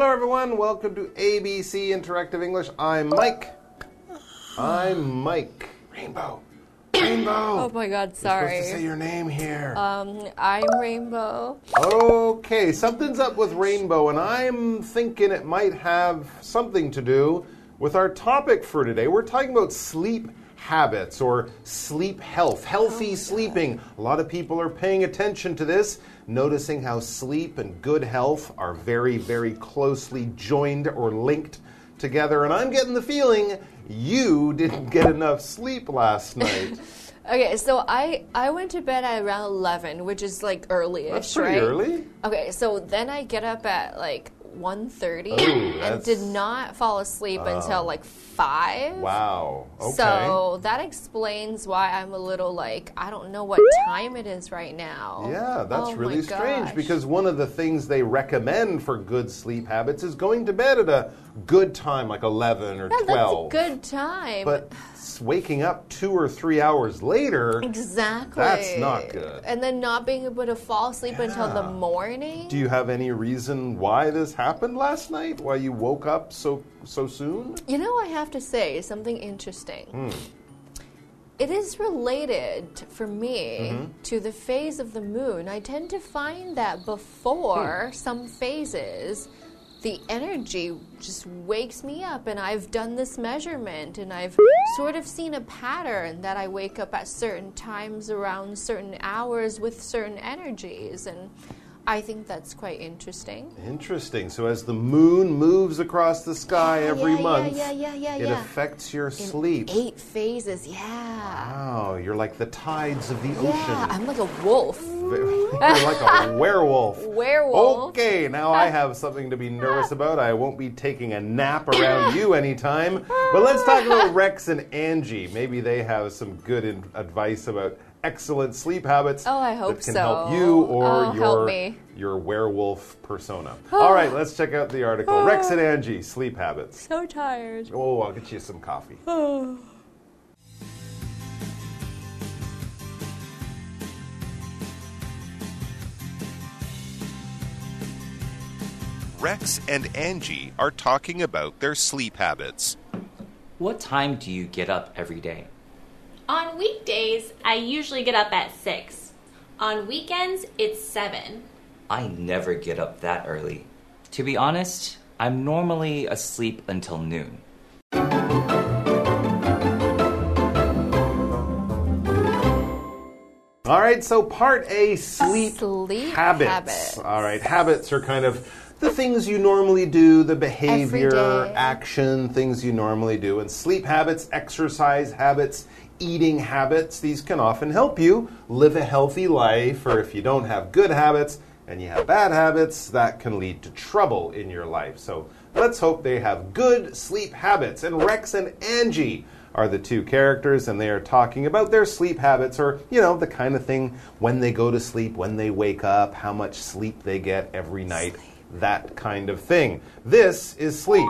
everyone. Welcome to ABC Interactive English. I'm Mike. I'm Mike. Rainbow. Rainbow. Oh my god, Sorry. You're sorry. supposed to say your name here. um, I'm Rainbow. okay, something's up with Rainbow, and I'm thinking it might have something to do with our topic for today. We're talking about sleep habits or sleep health, healthy sleeping. A lot of people are paying attention to this, noticing how sleep and good health are very, very closely joined or linked together. And I'm getting the feeling you didn't get enough sleep last night. Okay, so I I went to bed at around eleven, which is like early-ish, That's pretty right? early. Okay, so then I get up at like 1.30 Ooh, and did not fall asleep until oh. like five. Wow. Okay. So that explains why I'm a little like I don't know what time it is right now. Yeah, that's Oh really strange gosh. because one of the things they recommend for good sleep habits is going to bed at a good time, like 11 or Yeah, 12. that's a good time. But waking up two or three hours later, exactly. That's not good. And then not being able to fall asleep until the morning. do you have any reason why this happened last night? Why you woke up so so soon? You know, I have to say something interesting. Hmm. It is related for me Mm-hmm. to the phase of the moon. I tend to find that before Hmm. some phases, the energy just wakes me up, and I've done this measurement, and I've sort of seen a pattern that I wake up at certain times around certain hours with certain energies, and I think that's quite interesting. Interesting. So as the moon moves across the sky Yeah, every yeah, yeah, month, yeah, yeah, yeah, it affects your sleep. Eight phases, yeah. Wow, you're like the tides of the Yeah, ocean. I'm like a wolf. You're like a werewolf. Werewolf. Okay, now I have something to be nervous about. I won't be taking a nap around you anytime. But let's talk about Rex and Angie. Maybe they have some good in- advice about excellent sleep habits. Oh, I hope that can so. help you or Oh, your help me. your werewolf persona. All right, let's check out the article. Rex and Angie, sleep habits. So tired. Oh, I'll get you some coffee. Rex and Angie are talking about their sleep habits. What time do you get up every day? On weekdays, I usually get up at 6. On weekends, it's 7. I never get up that early. To be honest, I'm normally asleep until noon. All right, so part A sleep, Sleep habits. habits. All right, habits are kind of the things you normally do, the behavior, action, things you normally do. And sleep habits, exercise habits, eating habits, these can often help you live a healthy life. Or if you don't have good habits and you have bad habits, that can lead to trouble in your life. So let's hope they have good sleep habits. And Rex and Angie are the two characters, and they are talking about their sleep habits, or, you know, the kind of thing when they go to sleep, when they wake up, how much sleep they get every night, that kind of thing. This is sleep.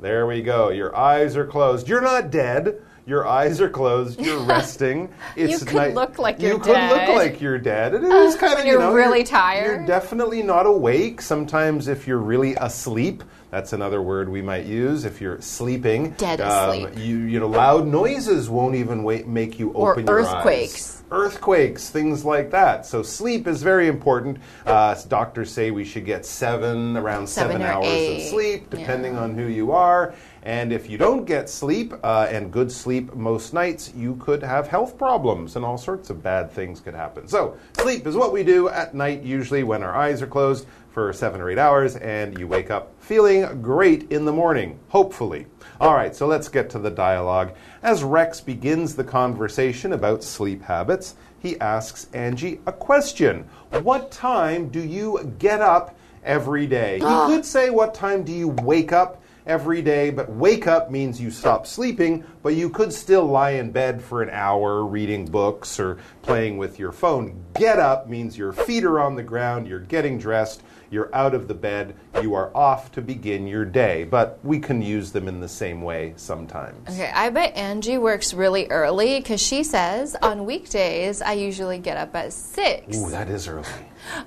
There we go. Your eyes are closed. You're not dead. Your eyes are closed. You're resting. It's could night- look like you're you're could look like you're dead. It is kind of when you you're know really You're tired. definitely not awake. Sometimes if you're really asleep, that's another word we might use. If you're sleeping, um, Dead asleep. you you know loud noises won't even wait, make you Or open your eyes earthquakes. earthquakes, things like that. So sleep is very important. Uh, doctors say we should get seven, around seven, Seven or hours of sleep, depending on who you are. And if you don't get sleep uh, and good sleep most nights, you could have health problems and all sorts of bad things could happen. So sleep is what we do at night, usually when our eyes are closed for seven or eight hours, and you wake up feeling great in the morning, hopefully. All right, so let's get to the dialogue. As Rex begins the conversation about sleep habits, he asks Angie a question What time do you get up every day? He could say, What time do you wake up every day, but wake up means you stop sleeping, but you could still lie in bed for an hour reading books or playing with your phone. Get up means your feet are on the ground, you're getting dressed, you're out of the bed, you are off to begin your day. But we can use them in the same way sometimes. Okay, I bet Angie works really early because she says on weekdays I usually get up at 6. Ooh, that is early.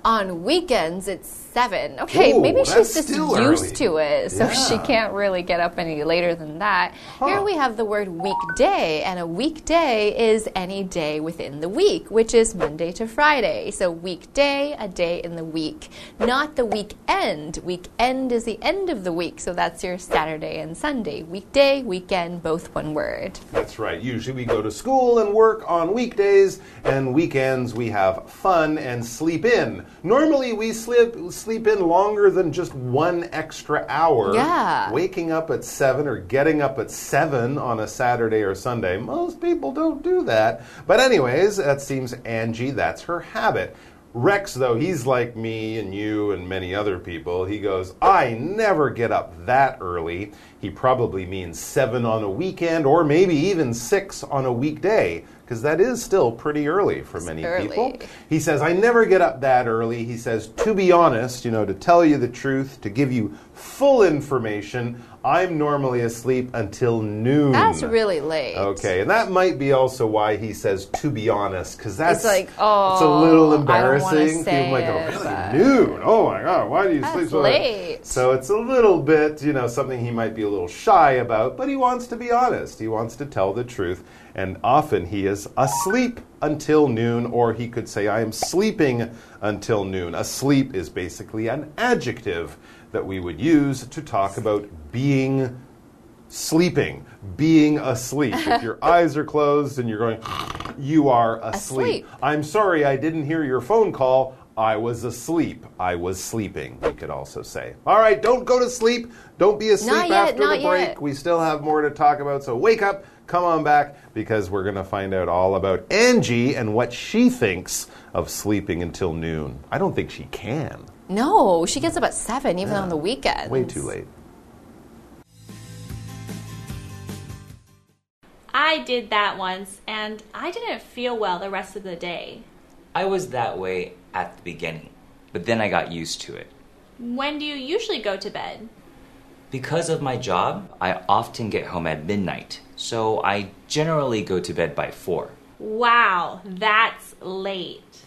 On weekends, it's seven. Okay, Ooh, maybe she's just used early. to it, so she can't really get up any later than that. Here we have the word weekday, and a weekday is any day within the week, which is Monday to Friday. So weekday, a day in the week, not the weekend. Weekend is the end of the week, so that's your Saturday and Sunday. Weekday, weekend, both one word. That's right. Usually we go to school and work on weekdays, and weekends we have fun and sleep in. Normally we sleep sleep in longer than just one extra hour. Yeah. Waking up at 7 or getting up at 7 on a Saturday or Sunday. Most people don't do that. But anyways, that seems Angie that's her habit. Rex, though, he's like me and you and many other people. He goes, I never get up that early. He probably means seven on a weekend or maybe even six on a weekday, because that is still pretty early for many early. people. He says, I never get up that early. He says, to be honest, you know, to tell you the truth, to give you full information, I'm normally asleep until noon. That's really late. Okay, and that might be also why he says to be honest, because that's like, oh, it's a little oh, embarrassing. People go, it, really but- noon? Oh my god, why do you That's sleep so late? late. So it's a little bit, you know, something he might be a little shy about, but he wants to be honest. He wants to tell the truth, and often he is asleep until noon, or he could say, I am sleeping until noon. Asleep is basically an adjective that we would use to talk about being sleeping, being asleep. if your eyes are closed and you're going, you are asleep. Asleep. I'm sorry, I didn't hear your phone call. I was asleep. I was sleeping, you could also say. All right, don't go to sleep. Don't be asleep yet, after the break. yet. We still have more to talk about, so wake up, come on back, because we're going to find out all about Angie and what she thinks of sleeping until noon. I don't think she can. No, she gets up at 7 even on the weekend. Way too late. I did that once, and I didn't feel well the rest of the day. I was that way at the beginning, but then I got used to it. When do you usually go to bed? Because of my job, I often get home at midnight, so I generally go to bed by 4. Wow, that's late.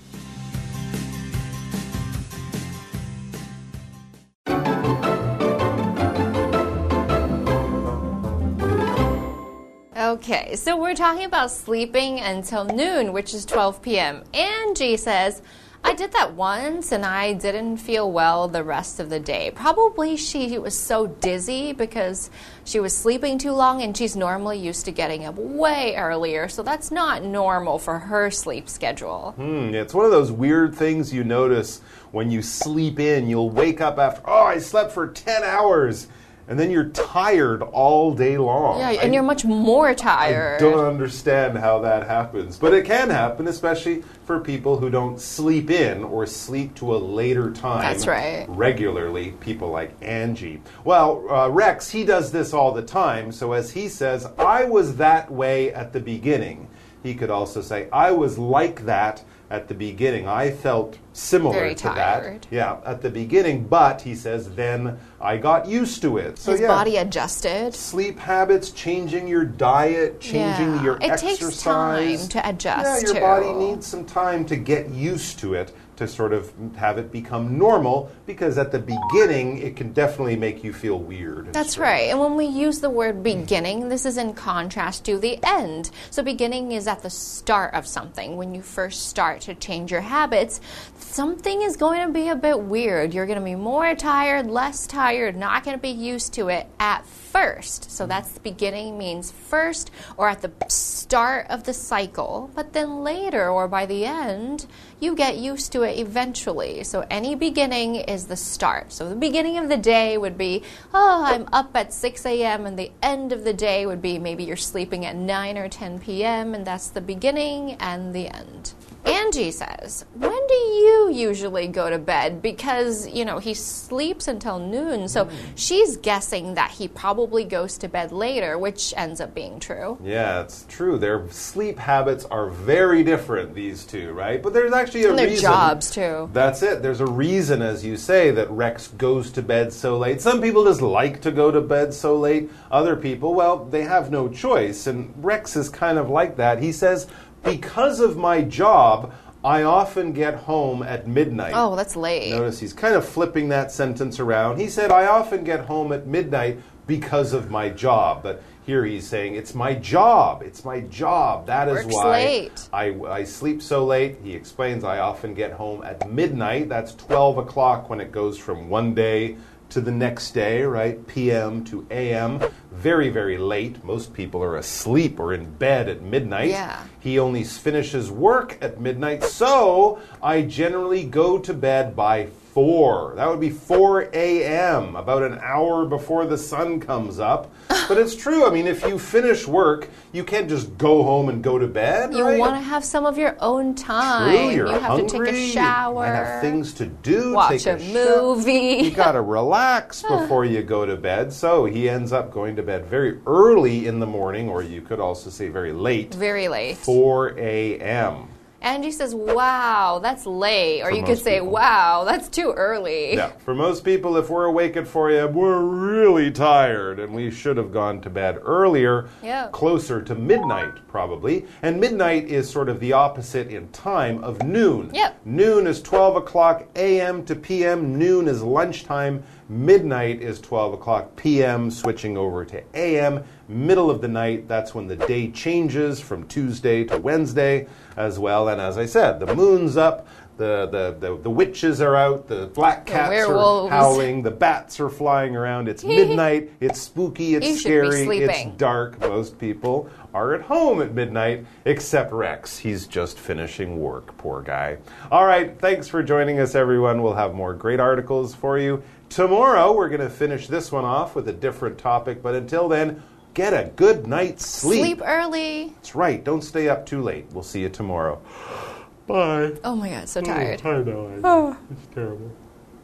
Okay, so we're talking about sleeping until noon, which is 12 p.m. Angie says, I did that once and I didn't feel well the rest of the day. Probably she was so dizzy because she was sleeping too long and she's normally used to getting up way earlier, so that's not normal for her sleep schedule. Hmm, it's one of those weird things you notice when you sleep in. You'll wake up after, oh, I slept for 10 hours. And then you're tired all day long. Yeah, I- and you're much more tired. I don't understand how that happens, but it can happen, especially for people who don't sleep in or sleep to a later time. That's right. Regularly, people like Angie. Well, uh, Rex, he does this all the time. So as he says, I was that way at the beginning. He could also say, I was like that at the beginning. I felt similar Very to tired. that. Yeah, at the beginning, but he says, then I got used to it. So His yeah, body adjusted. sleep habits, changing your diet, changing Yeah. your It takes exercise. time to adjust Yeah, your to. body needs some time to get used to it to sort of have it become normal because at the beginning it can definitely make you feel weird. That's strange. right. And when we use the word beginning, this is in contrast to the end. So, beginning is at the start of something. When you first start to change your habits, something is going to be a bit weird. You're going to be more tired, less tired, not going to be used to it at first. So, mm-hmm. that's the beginning means first or at the start of the cycle. But then later or by the end, you get used to it it eventually. So any beginning is the start. So the beginning of the day would be, oh, I'm up at 6 a.m., and the end of the day would be maybe you're sleeping at 9 or 10 p.m., and that's the beginning and the end. Angie says, When do you usually go to bed? Because, you know, he sleeps until noon. So she's guessing that he probably goes to bed later, which ends up being true. Yeah, it's true. Their sleep habits are very different, these two, right? But there's actually a And their reason. Jobs, too. That's it. There's a reason, as you say, that Rex goes to bed so late. Some people just like to go to bed so late. Other people, well, they have no choice. And Rex is kind of like that. He says, Because of my job, I often get home at midnight. Oh, that's late. Notice he's kind of flipping that sentence around. He said, I often get home at midnight because of my job. But here he's saying, it's my job. It's my job. That is Works why late. I, I sleep so late. He explains, I often get home at midnight. That's 12 o'clock when it goes from one day to the next day, right? PM to AM. Very, very late. Most people are asleep or in bed at midnight. Yeah. He only finishes work at midnight, so I generally go to bed by 4. That would be 4 a.m., about an hour before the sun comes up. But it's true. I mean, if you finish work, you can't just go home and go to bed. You right? want to have some of your own time. True, you're you have hungry. to take a shower. might have things to do. Watch take a shower. movie. You got to relax before you go to bed. So he ends up going to bed very early in the morning, or you could also say very late, Very late. 4 a.m. Angie says, "Wow, that's late," or For you could say, people. "Wow, that's too early." Yeah, for most people, if we're awake at 4 a.m., we're really tired and we should have gone to bed earlier, Yeah. closer to midnight, probably. And midnight is sort of the opposite in time of noon. Yep. Noon is 12 o'clock a.m. to p.m., noon is lunchtime, midnight is 12 o'clock p.m., switching over to a.m. Middle of the night, that's when the day changes from Tuesday to Wednesday as well. And as I said, the moon's up. The, the, the, the witches are out, the black The cats are howling, the bats are flying around. It's midnight, it's spooky, it's You scary, it's dark. Most people are at home at midnight, except Rex. He's just finishing work, poor guy. All right, thanks for joining us, everyone. We'll have more great articles for you. Tomorrow, we're going to finish this one off with a different topic, but until then, get a good night's sleep. Sleep early. That's right, don't stay up too late. We'll see you tomorrow. Bye. Oh my god, so tired. I know, I know. Oh. It's terrible.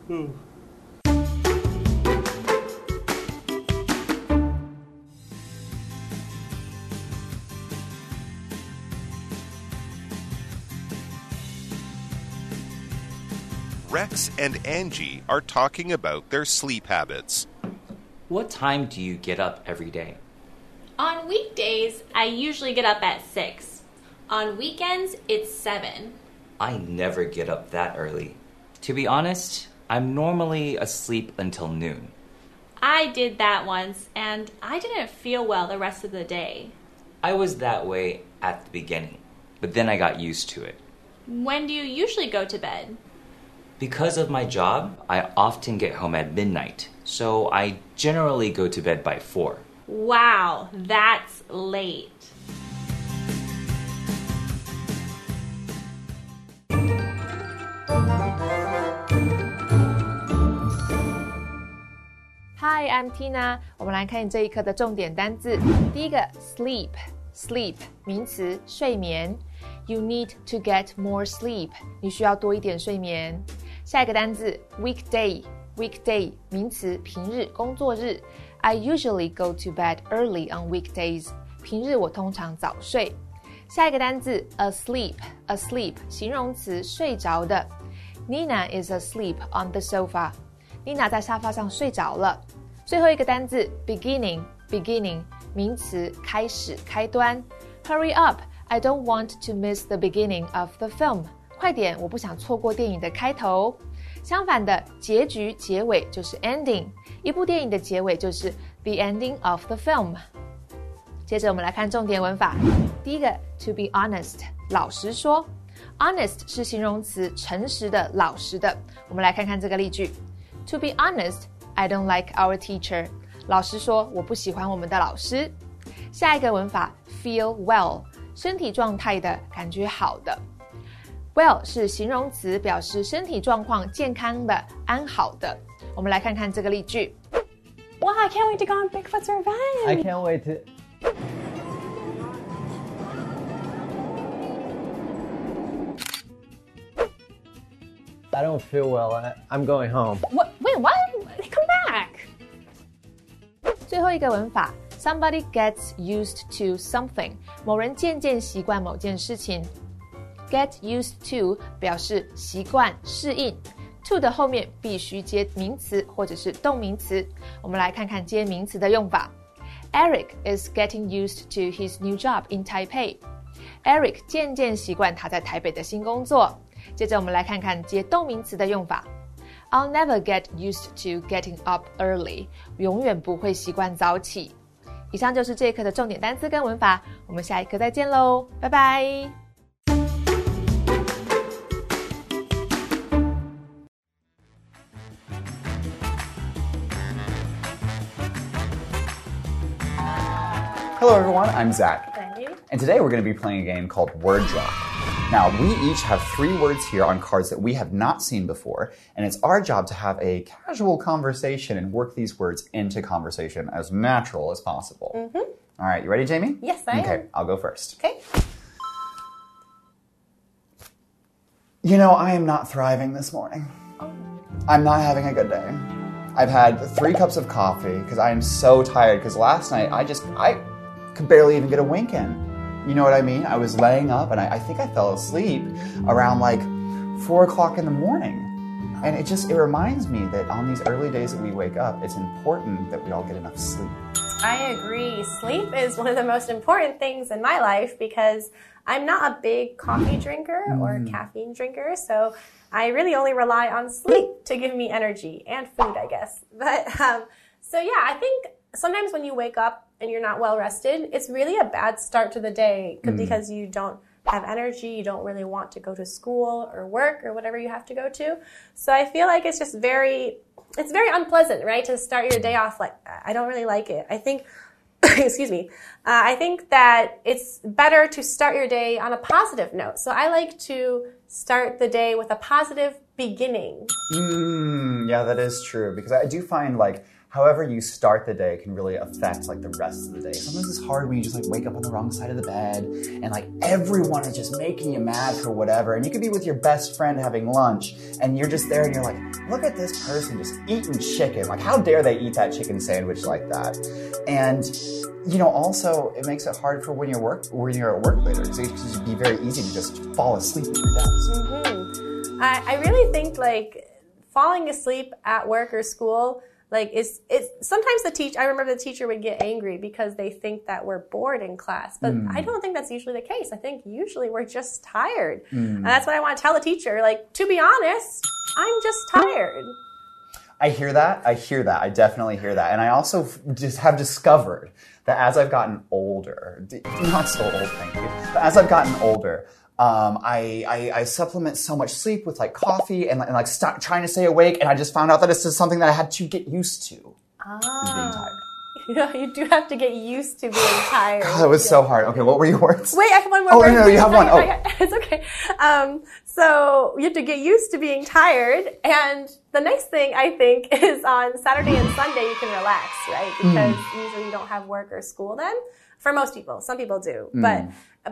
Oh. Rex and Angie are talking about their sleep habits. What time do you get up every day? On weekdays, I usually get up at 6. On weekends, it's 7. I never get up that early. To be honest, I'm normally asleep until noon. I did that once, and I didn't feel well the rest of the day. I was that way at the beginning, but then I got used to it. When do you usually go to bed? Because of my job, I often get home at midnight, so I generally go to bed by 4. Wow, that's late. Hi, I'm Tina。我们来看这一课的重点单字。第一个，sleep，sleep 名词，睡眠。You need to get more sleep。你需要多一点睡眠。下一个单字，weekday，weekday 名词，平日、工作日。 I usually go to bed early on weekdays。平日我通常早睡。下一个单字，asleep，asleep 形容词，睡着的。Nina is asleep on the sofa。妮娜在沙发上睡着了。最后一个单字，beginning，beginning 名词，开始、开端。Hurry up! I don't want to miss the beginning of the film. 快点，我不想错过电影的开头。 相反的，结局、结尾就是 ending。一部电影的结尾就是 the ending of the film。接着我们来看重点文法。第一个，to be honest，老实说。Honest 是形容词，诚实的、老实的。我们来看看这个例句。To be honest, I don't like our teacher. 老实说，我不喜欢我们的老师。下一个文法，feel well，身体状态的感觉好的。Well 是形容词，表示身体状况健康的、安好的。我们来看看这个例句。 Wow, I can't wait to go on Bigfoot's revenge. I can't wait to. I don't feel well. I, I'm going home. What? Wait, what? Come back. 最后一个文法，somebody gets used to something，某人渐渐习惯某件事情。 Get used to 表示习惯、适应，to 的后面必须接名词或者是动名词。我们来看看接名词的用法。Eric is getting used to his new job in Taipei. Eric 渐渐习惯他在台北的新工作。接着我们来看看接动名词的用法。I'll never get used to getting up early. 永远不会习惯早起。以上就是这一课的重点单词跟文法，我们下一课再见喽，拜拜。I'm Zach. And today we're going to be playing a game called Word Drop. Now, we each have three words here on cards that we have not seen before, and it's our job to have a casual conversation and work these words into conversation as natural as possible. Mm-hmm. All right, you ready, Jamie? Yes, I okay, am. I'll go first. Okay. You know, I am not thriving this morning. Oh. I'm not having a good day. I've had three cups of coffee because I am so tired. Because last night I just I could barely even get a wink in. You know what I mean? I was laying up and I, I think I fell asleep around like four o'clock in the morning. And it just it reminds me that on these early days that we wake up, it's important that we all get enough sleep. I agree. Sleep is one of the most important things in my life because I'm not a big coffee drinker or caffeine drinker, so I really only rely on sleep to give me energy and food, I guess. But um, so yeah, I think sometimes when you wake up and you're not well rested, it's really a bad start to the day 'cause- because you don't have energy, you don't really want to go to school or work or whatever you have to go to. So I feel like it's just very it's very unpleasant, right? To start your day off like. I don't really like it. I think excuse me. Uh, I think that it's better to start your day on a positive note. So I like to start the day with a positive beginning. Mm, yeah, that is true because I do find like however you start the day can really affect like the rest of the day. Sometimes it's hard when you just like wake up on the wrong side of the bed and like everyone is just making you mad for whatever. And you could be with your best friend having lunch and you're just there and you're like, look at this person just eating chicken. Like how dare they eat that chicken sandwich like that? And you know, also it makes it hard for when you're work when you're at work later because it can be very easy to just fall asleep at your desk. Mm-hmm. I, I really think like falling asleep at work or school like it's it's sometimes the teach I remember the teacher would get angry because they think that we're bored in class. But I hmm. don't think that's usually the case. I think usually we're just tired. Hmm. And that's what I want to tell the teacher. Like, to be honest, I'm just tired. I hear that. I hear that. I definitely hear that. And I also just have discovered that as I've gotten older, not so old, thank you, but as I've gotten older, um, I, I, I supplement so much sleep with like coffee and, and like stop trying to stay awake. And I just found out that this is something that I had to get used to. is being tired. You you do have to get used to being tired. God, That was so hard. Okay, what were your words? Wait, I have one more Oh, word. no, no, you have one. Oh. Okay, It's okay. Um, so you have to get used to being tired. And the next thing I think is on Saturday and Sunday you can relax, right? Because usually you don't have work or school then. For most people, some people do, but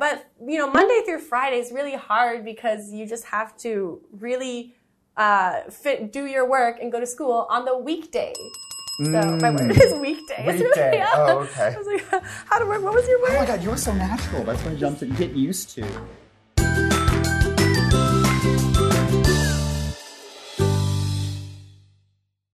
but you know Monday through Friday is really hard because you just have to really uh, fit do your work and go to school on the weekday. So my word is weekday. It's really- Weekday. yeah. Oh, okay. I was like, how to work? What was your word? Oh my god, you were so natural. That's why I jumped to get used to.